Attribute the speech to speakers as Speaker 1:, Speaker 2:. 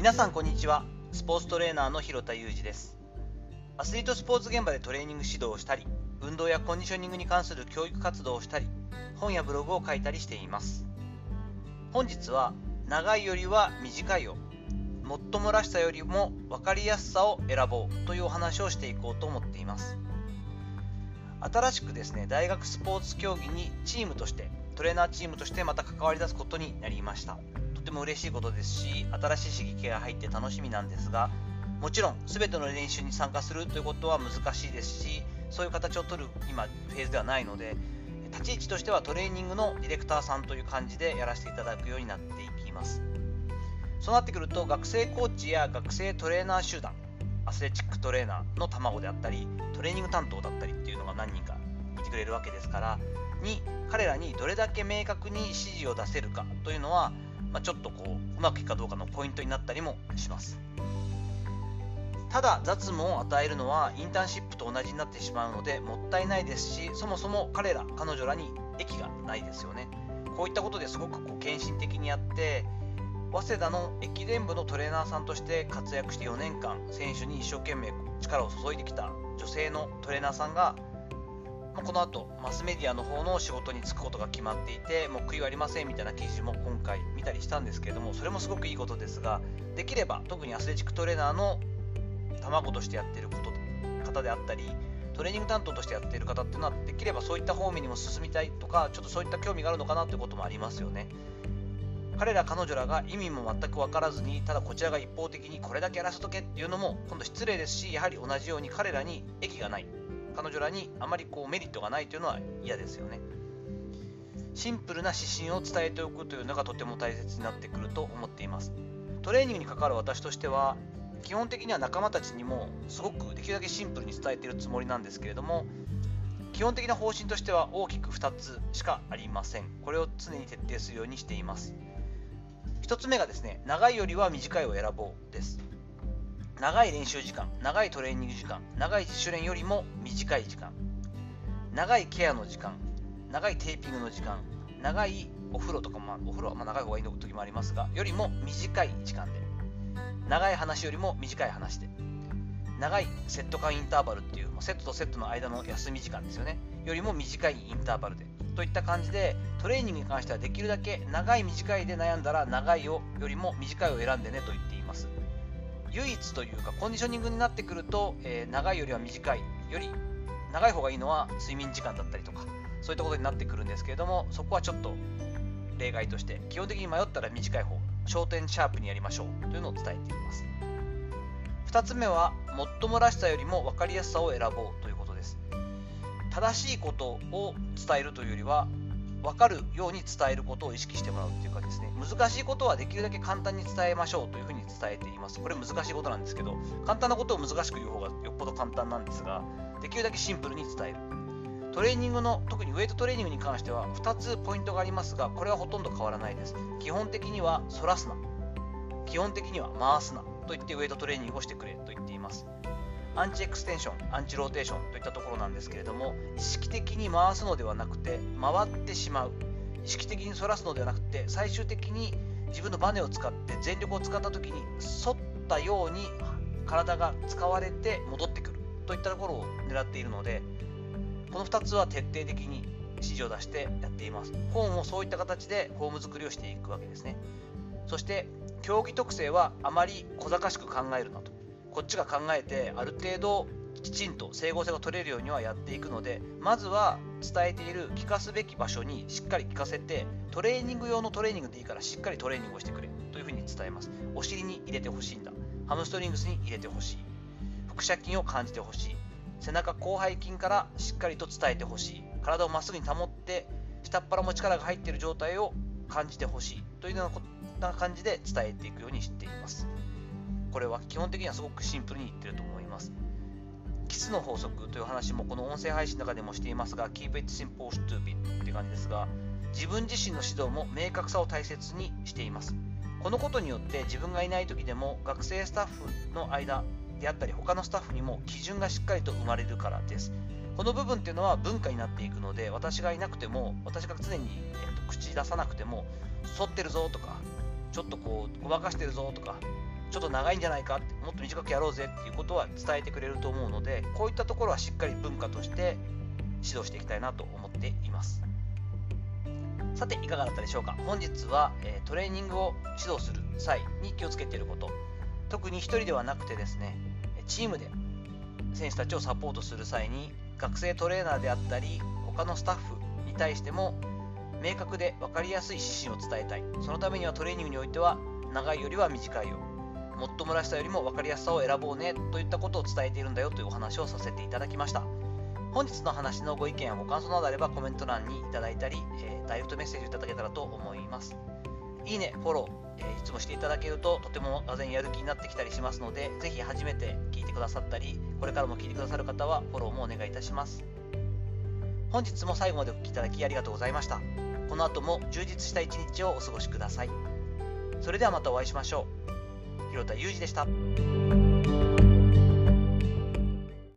Speaker 1: 皆さんこんにちは。スポーツトレーナーの広田裕二です。アスリートスポーツ現場でトレーニング指導をしたり運動やコンディショニングに関する教育活動をしたり本やブログを書いたりしています。本日は長いよりは短いをもっともらしさよりも分かりやすさを選ぼうというお話をしていこうと思っています。新しくですね大学スポーツ競技にチームとしてトレーナーチームとしてまた関わり出すことになりました。とても嬉しいことですし新しい刺激が入って楽しみなんですがもちろん全ての練習に参加するということは難しいですしそういう形を取る今フェーズではないので立ち位置としてはトレーニングのディレクターさんという感じでやらせていただくようになっていきます。そうなってくると学生コーチや学生トレーナー集団アスレチックトレーナーの卵であったりトレーニング担当だったりっていうのが何人かいてくれるわけですからに彼らにどれだけ明確に指示を出せるかというのはまあ、ちょっとこううまくいくかどうかのポイントになったりもします。ただ雑務を与えるのはインターンシップと同じになってしまうのでもったいないですしそもそも彼ら彼女らに益がないですよね。こういったことですごくこう献身的にやって早稲田の駅伝部のトレーナーさんとして活躍して4年間選手に一生懸命力を注いできた女性のトレーナーさんがま、この後マスメディアの方の仕事に就くことが決まっていてもう悔いはありませんみたいな記事も今回見たりしたんですけれどもそれもすごくいいことですができれば特にアスレチックトレーナーの卵としてやってること方であったりトレーニング担当としてやっている方っていうのはできればそういった方面にも進みたいとかちょっとそういった興味があるのかなということもありますよね。彼ら彼女らが意味も全く分からずにただこちらが一方的にこれだけやらせとけっていうのも今度失礼ですしやはり同じように彼らに益がない。彼女らにあまりこうメリットがないというのは嫌ですよね。シンプルな指針を伝えておくというのがとても大切になってくると思っています。トレーニングに関わる私としては基本的には仲間たちにもすごくできるだけシンプルに伝えているつもりなんですけれども基本的な方針としては大きく2つしかありません。これを常に徹底するようにしています。1つ目がですね、長いよりは短いを選ぼうです。長い練習時間、長いトレーニング時間、長い自主練よりも短い時間、長いケアの時間、長いテーピングの時間、長いお風呂とかも、お風呂はま長い方がいい時もありますが、よりも短い時間で、長い話よりも短い話で、長いセット間インターバルっていう、セットとセットの間の休み時間ですよね、よりも短いインターバルで、といった感じで、トレーニングに関してはできるだけ長い短いで悩んだら長いをよりも短いを選んでねと言っています。唯一というかコンディショニングになってくると、えー、長いよりは短いより長い方がいいのは睡眠時間だったりとかそういったことになってくるんですけれどもそこはちょっと例外として基本的に迷ったら短い方焦点シャープにやりましょうというのを伝えています。2つ目はもっともらしさよりも分かりやすさを選ぼうということです。正しいことを伝えるというよりは分かるように伝えることを意識してもらうっていうかですね難しいことはできるだけ簡単に伝えましょうというふうに伝えています。これ難しいことなんですけど簡単なことを難しく言う方がよっぽど簡単なんですができるだけシンプルに伝える。トレーニングの特にウェイトトレーニングに関しては2つポイントがありますがこれはほとんど変わらないです。基本的には反らすな。基本的には回すな。と言ってウェイトトレーニングをしてくれと言っています。アンチエクステンション、アンチローテーションといったところなんですけれども、意識的に回すのではなくて、回ってしまう。意識的に反らすのではなくて、最終的に自分のバネを使って全力を使った時に反ったように体が使われて戻ってくるといったところを狙っているので、この2つは徹底的に指示を出してやっています。フォームもそういった形でフォーム作りをしていくわけですね。そして、競技特性はあまり小賢しく考えるなと。こっちが考えてある程度きちんと整合性が取れるようにはやっていくのでまずは伝えている聞かすべき場所にしっかり聞かせてトレーニング用のトレーニングでいいからしっかりトレーニングをしてくれというふうに伝えます。お尻に入れてほしいんだ。ハムストリングスに入れてほしい。腹斜筋を感じてほしい。背中広背筋からしっかりと伝えてほしい。体をまっすぐに保って下っ腹も力が入っている状態を感じてほしい。というような感じで伝えていくようにしています。これは基本的にはすごくシンプルに言ってると思います。キスの法則という話もこの音声配信の中でもしていますが、Keep it simple, stupid って感じですが、自分自身の指導も明確さを大切にしています。このことによって自分がいない時でも学生スタッフの間であったり他のスタッフにも基準がしっかりと生まれるからです。この部分っていうのは文化になっていくので私がいなくても私が常に、えっと、口出さなくても反ってるぞとかちょっとこうごまかしてるぞとかちょっと長いんじゃないかってもっと短くやろうぜっていうことは伝えてくれると思うのでこういったところはしっかり文化として指導していきたいなと思っています。さていかがだったでしょうか。本日は、えトレーニングを指導する際に気をつけていること。特に1人ではなくてですねチームで選手たちをサポートする際に学生トレーナーであったり他のスタッフに対しても明確で分かりやすい指針を伝えたい。そのためにはトレーニングにおいては長いよりは短いよ。もっともらしさよりも分かりやすさを選ぼうねといったことを伝えているんだよというお話をさせていただきました本日の話のご意見やご感想などあればコメント欄にいただいたり、えー、ダイレクトメッセージをいただけたらと思いますいいね、フォロー、えー、いつもしていただけるととてもがぜんやる気になってきたりしますので、ぜひ初めて聞いてくださったり、これからも聞いてくださる方はフォローもお願いいたします。本日も最後までお聴きいただきありがとうございました。この後も充実した一日をお過ごしください。それではまたお会いしましょう。広田裕二でした。